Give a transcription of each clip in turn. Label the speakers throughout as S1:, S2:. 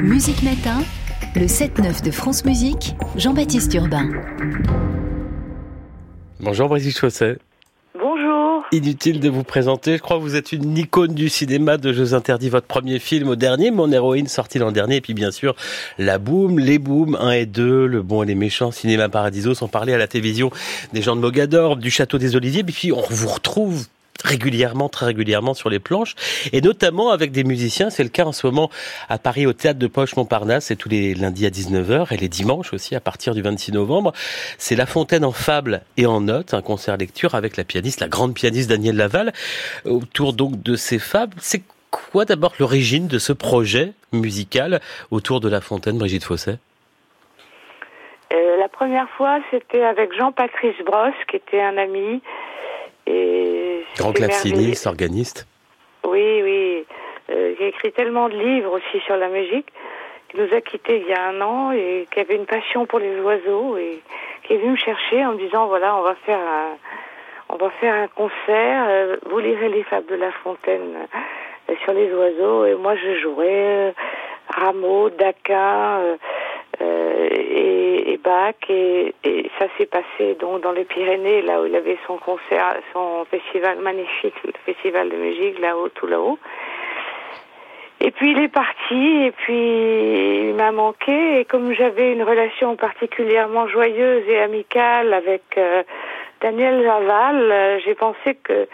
S1: Musique Matin, le 7-9 de France Musique, Jean-Baptiste Urbain.
S2: Bonjour Brigitte Chausset.
S3: Bonjour.
S2: Inutile de vous présenter, je crois que vous êtes une icône du cinéma de Jeux interdits, votre premier film au dernier, Mon héroïne sorti l'an dernier, et puis bien sûr La Boom, Les Booms 1 et 2, Le Bon et les Méchants, Cinéma Paradiso, sont parlés à la télévision des gens de Mogador, du Château des Oliviers, et puis on vous retrouve régulièrement, très régulièrement sur les planches, et notamment avec des musiciens. C'est le cas en ce moment à Paris au Théâtre de Poche Montparnasse, c'est tous les lundis à 19h et les dimanches aussi à partir du 26 novembre. C'est La Fontaine en fable et en notes, un concert lecture avec la pianiste, la grande pianiste Danielle Laval, autour donc de ces fables. C'est quoi d'abord l'origine de ce projet musical autour de La Fontaine, Brigitte Fosset?
S3: Euh, La première fois, c'était avec Jean-Patrice Brosse, qui était un ami et
S2: Grand claveciniste, organiste.
S3: Oui, oui. Euh, il a écrit tellement de livres aussi sur la musique, qui nous a quittés il y a un an et qui avait une passion pour les oiseaux et qui est venu me chercher en me disant voilà, on va faire un, on va faire un concert, euh, vous lirez les fables de La Fontaine euh, sur les oiseaux et moi je jouerai Rameau, Daquin, euh, et, et, ça s'est passé donc dans les Pyrénées là où il avait son concert son festival magnifique le festival de musique là-haut tout là-haut. Et puis il est parti et puis il m'a manqué et comme j'avais une relation particulièrement joyeuse et amicale avec euh, Daniel Javal euh, j'ai pensé que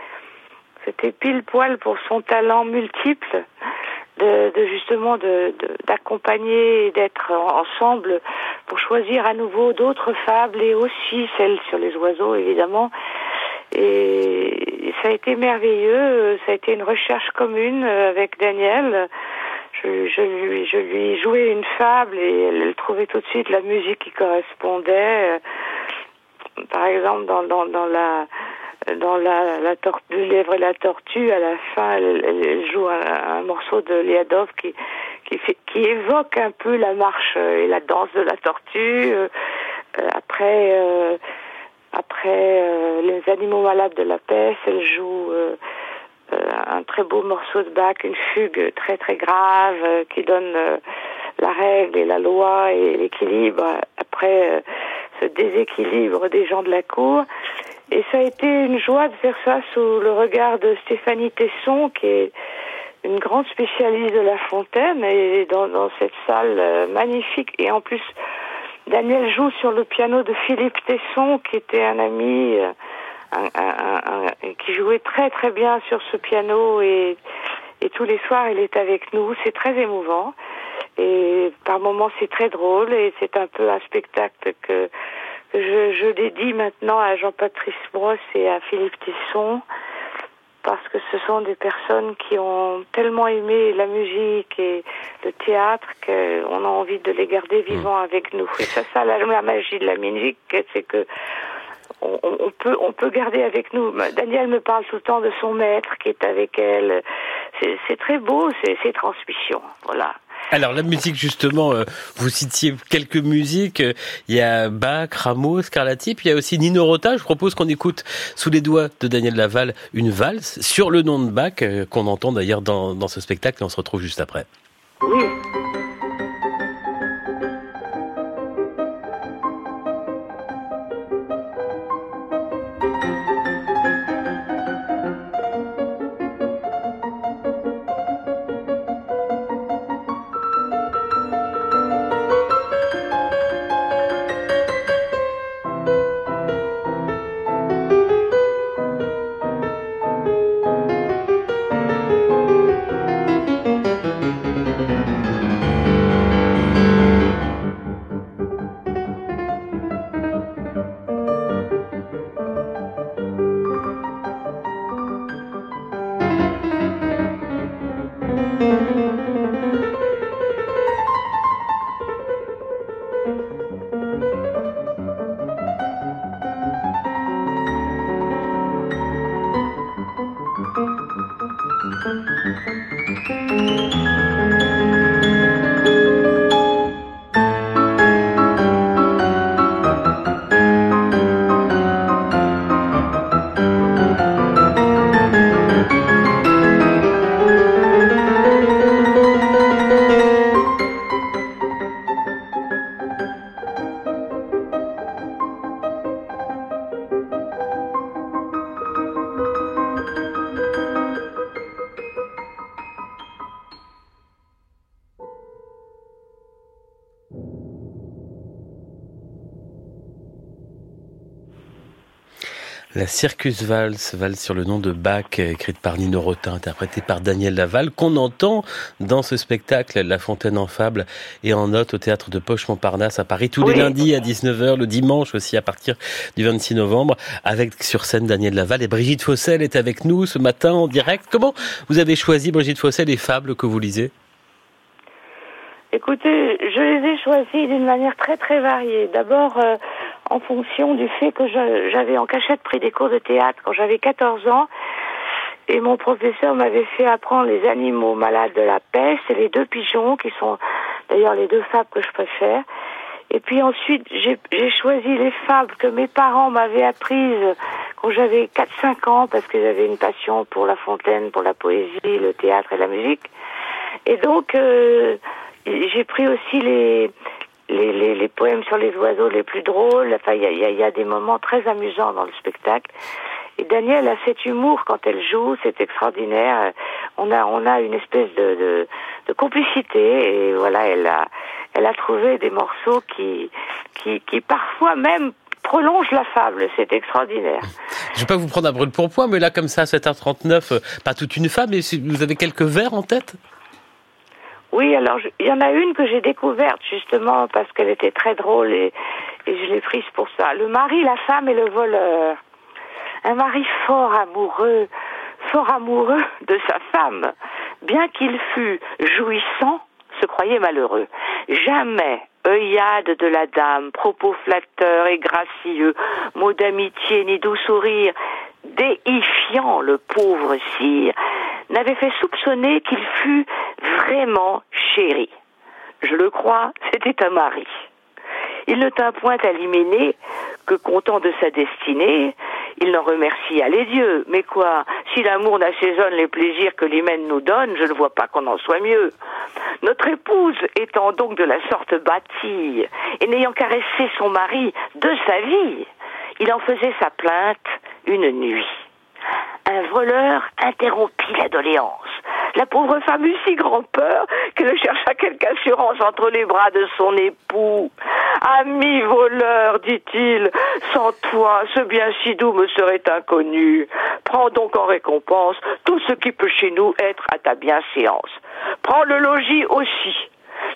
S3: c'était pile poil pour son talent multiple de, justement d'accompagner et d'être ensemble pour choisir à nouveau d'autres fables et aussi celles sur les oiseaux évidemment. Et ça a été merveilleux. Ça a été une recherche commune avec Daniel. Je, lui je lui jouais une fable et elle, trouvait tout de suite la musique qui correspondait. Par exemple dans dans, dans la dans la, la le lièvre et la tortue, à la fin, elle, elle joue un, un, morceau de Liadov qui qui, qui évoque un peu la marche et la danse de la tortue. Euh, après, euh, après euh, les animaux malades de la peste, elle joue euh, euh, un très beau morceau de Bach, une fugue très très grave qui donne la règle et la loi et l'équilibre. Après ce déséquilibre des gens de la cour. Et ça a été une joie de faire ça sous le regard de Stéphanie Tesson, qui est une grande spécialiste de La Fontaine, et dans, dans cette salle euh, magnifique. Et en plus, Daniel joue sur le piano de Philippe Tesson, qui était un ami, euh, un, un, un, qui jouait très très bien sur ce piano, et, et tous les soirs il est avec nous. C'est très émouvant, et par moments c'est très drôle, et c'est un peu un spectacle que je, je dédie maintenant à Jean-Patrice Brosse et à Philippe Tesson parce que ce sont des personnes qui ont tellement aimé la musique et le théâtre qu'on a envie de les garder mmh. vivants avec nous. Et c'est ça la, la magie de la musique, c'est que on, on, peut on peut garder avec nous. Daniel me parle tout le temps de son maître qui est avec elle. C'est très beau ces transmissions. Voilà.
S2: Alors la musique justement, euh, vous citiez quelques musiques. Il y a Bach, Rameau, Scarlatti, puis il y a aussi Nino Rota. Je propose qu'on écoute sous les doigts de Daniel Laval une valse sur le nom de Bach euh, qu'on entend d'ailleurs dans, dans ce spectacle et on se retrouve juste après.
S3: Oui.
S2: La Circus Valse, valse sur le nom de Bach, écrite par Nino Rota, interprétée par Daniel Laval, qu'on entend dans ce spectacle La Fontaine en Fable et en note au théâtre de Poche Montparnasse à Paris tous les lundis à 19h, le dimanche aussi à partir du 26 novembre, avec sur scène Daniel Laval et Brigitte Fossel est avec nous ce matin en direct. Comment vous avez choisi, Brigitte Fossel, les fables que vous lisez?
S3: Écoutez, je les ai choisis d'une manière très très variée. D'abord, euh, en fonction du fait que j'avais en cachette pris des cours de théâtre quand j'avais 14 ans. Et mon professeur m'avait fait apprendre les animaux malades de la peste et les deux pigeons, qui sont d'ailleurs les deux fables que je préfère. Et puis ensuite, j'ai choisi les fables que mes parents m'avaient apprises quand j'avais 4-5 ans, parce que j'avais une passion pour la fontaine, pour la poésie, le théâtre et la musique. Et donc, euh, j'ai pris aussi les, les, les, poèmes sur les oiseaux les plus drôles. Enfin, il y a, des moments très amusants dans le spectacle. Et Danielle a cet humour quand elle joue, c'est extraordinaire. On a, on a une espèce de, de, complicité et voilà, elle a, elle a trouvé des morceaux qui, qui, qui parfois même prolongent la fable. C'est extraordinaire.
S2: Je vais pas vous prendre un brûle pour point, mais là, comme ça, à 7h39, euh, pas toute une fable, mais vous avez quelques vers en tête?
S3: Oui, alors il y en a une que j'ai découverte justement parce qu'elle était très drôle et, je l'ai prise pour ça. Le mari, la femme et le voleur. Un mari fort amoureux, fort amoureux de sa femme, bien qu'il fût jouissant, se croyait malheureux. Jamais œillade de la dame, propos flatteurs et gracieux, mots d'amitié ni doux sourire, déifiant le pauvre sire, n'avait fait soupçonner qu'il fût vraiment chéri. Je le crois, c'était un mari. Il ne tint point à l'hyménée que content de sa destinée, il n'en remercia les dieux. Mais quoi, si l'amour n'assaisonne les plaisirs que l'hymen nous donne, je ne vois pas qu'on en soit mieux. Notre épouse étant donc de la sorte bâtie, et n'ayant caressé son mari de sa vie, il en faisait sa plainte une nuit. Un voleur interrompit la doléance. La pauvre femme eut si grand peur qu'elle chercha quelque assurance entre les bras de son époux. Ami voleur, dit-il, sans toi, ce bien si doux me serait inconnu. Prends donc en récompense tout ce qui peut chez nous être à ta bienséance. Prends le logis aussi.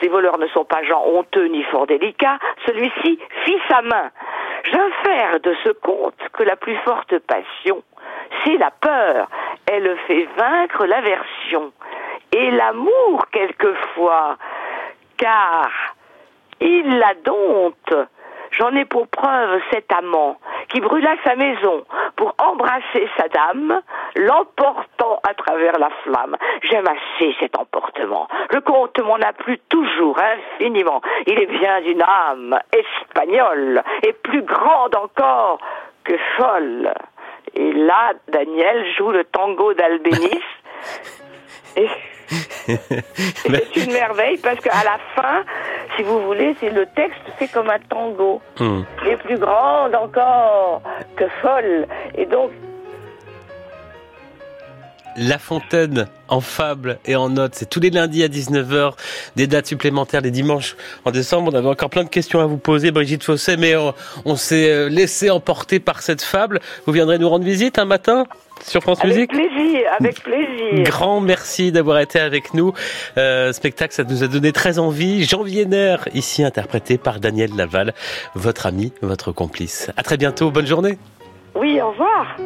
S3: Les voleurs ne sont pas gens honteux ni fort délicats. Celui-ci fit sa main. J'infère de ce conte que la plus forte passion, c'est la peur. Elle fait vaincre l'aversion. Et l'amour, quelquefois, car il la dompte. J'en ai pour preuve cet amant qui brûla sa maison pour embrasser sa dame, l'emportant à travers la flamme. J'aime assez cet emportement. Le comte m'en a plu toujours infiniment. Il est bien d'une âme espagnole et plus grande encore que folle. Et là, Daniel joue le tango d'Albénis. c'est une merveille parce qu'à la fin, si vous voulez, c'est le texte fait comme un tango. Hmm. Et plus grande encore que folle. Et donc,
S2: la Fontaine en fable et en notes. C'est tous les lundis à 19h, des dates supplémentaires les dimanches en décembre. On avait encore plein de questions à vous poser, Brigitte Fosset, mais on, s'est euh, laissé emporter par cette fable. Vous viendrez nous rendre visite un matin? Sur France Musique
S3: Avec plaisir, avec plaisir.
S2: Grand merci d'avoir été avec nous. Euh, spectacle, ça nous a donné très envie. Jean Vienner, ici interprété par Daniel Laval, votre ami, votre complice. À très bientôt, bonne journée.
S3: Oui, au revoir.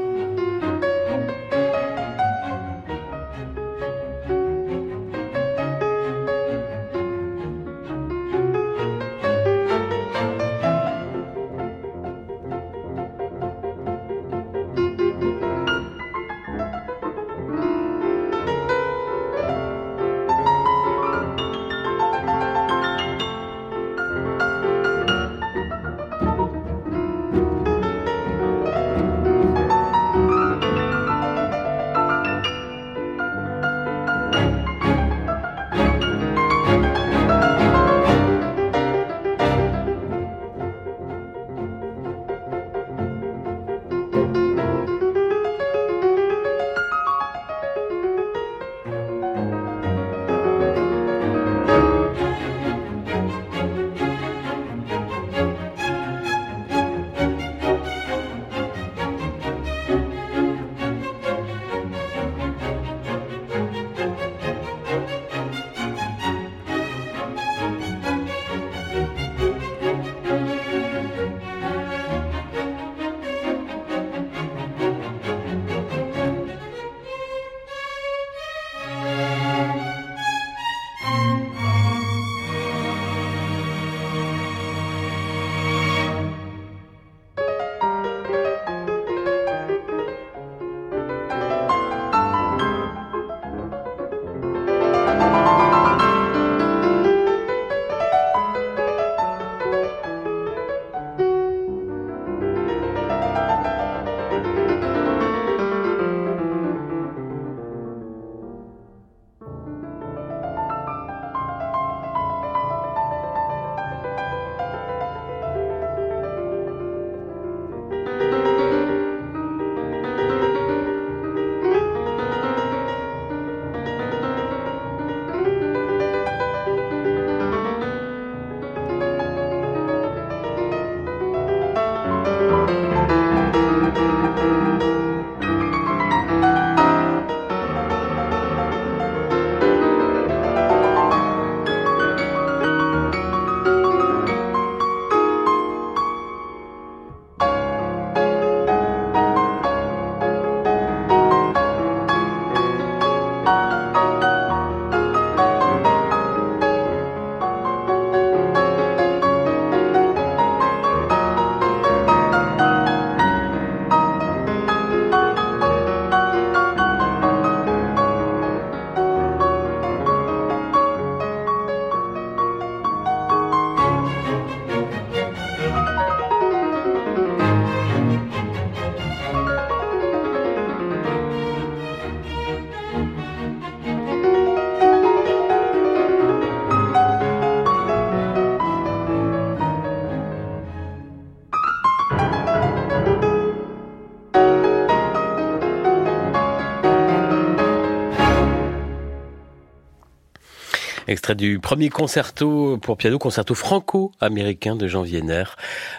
S2: Extrait du premier concerto pour piano, concerto franco-américain de Jean Vienner,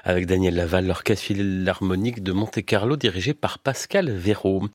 S2: avec Daniel Laval, l'orchestre philharmonique de Monte-Carlo dirigé par Pascal Véraud.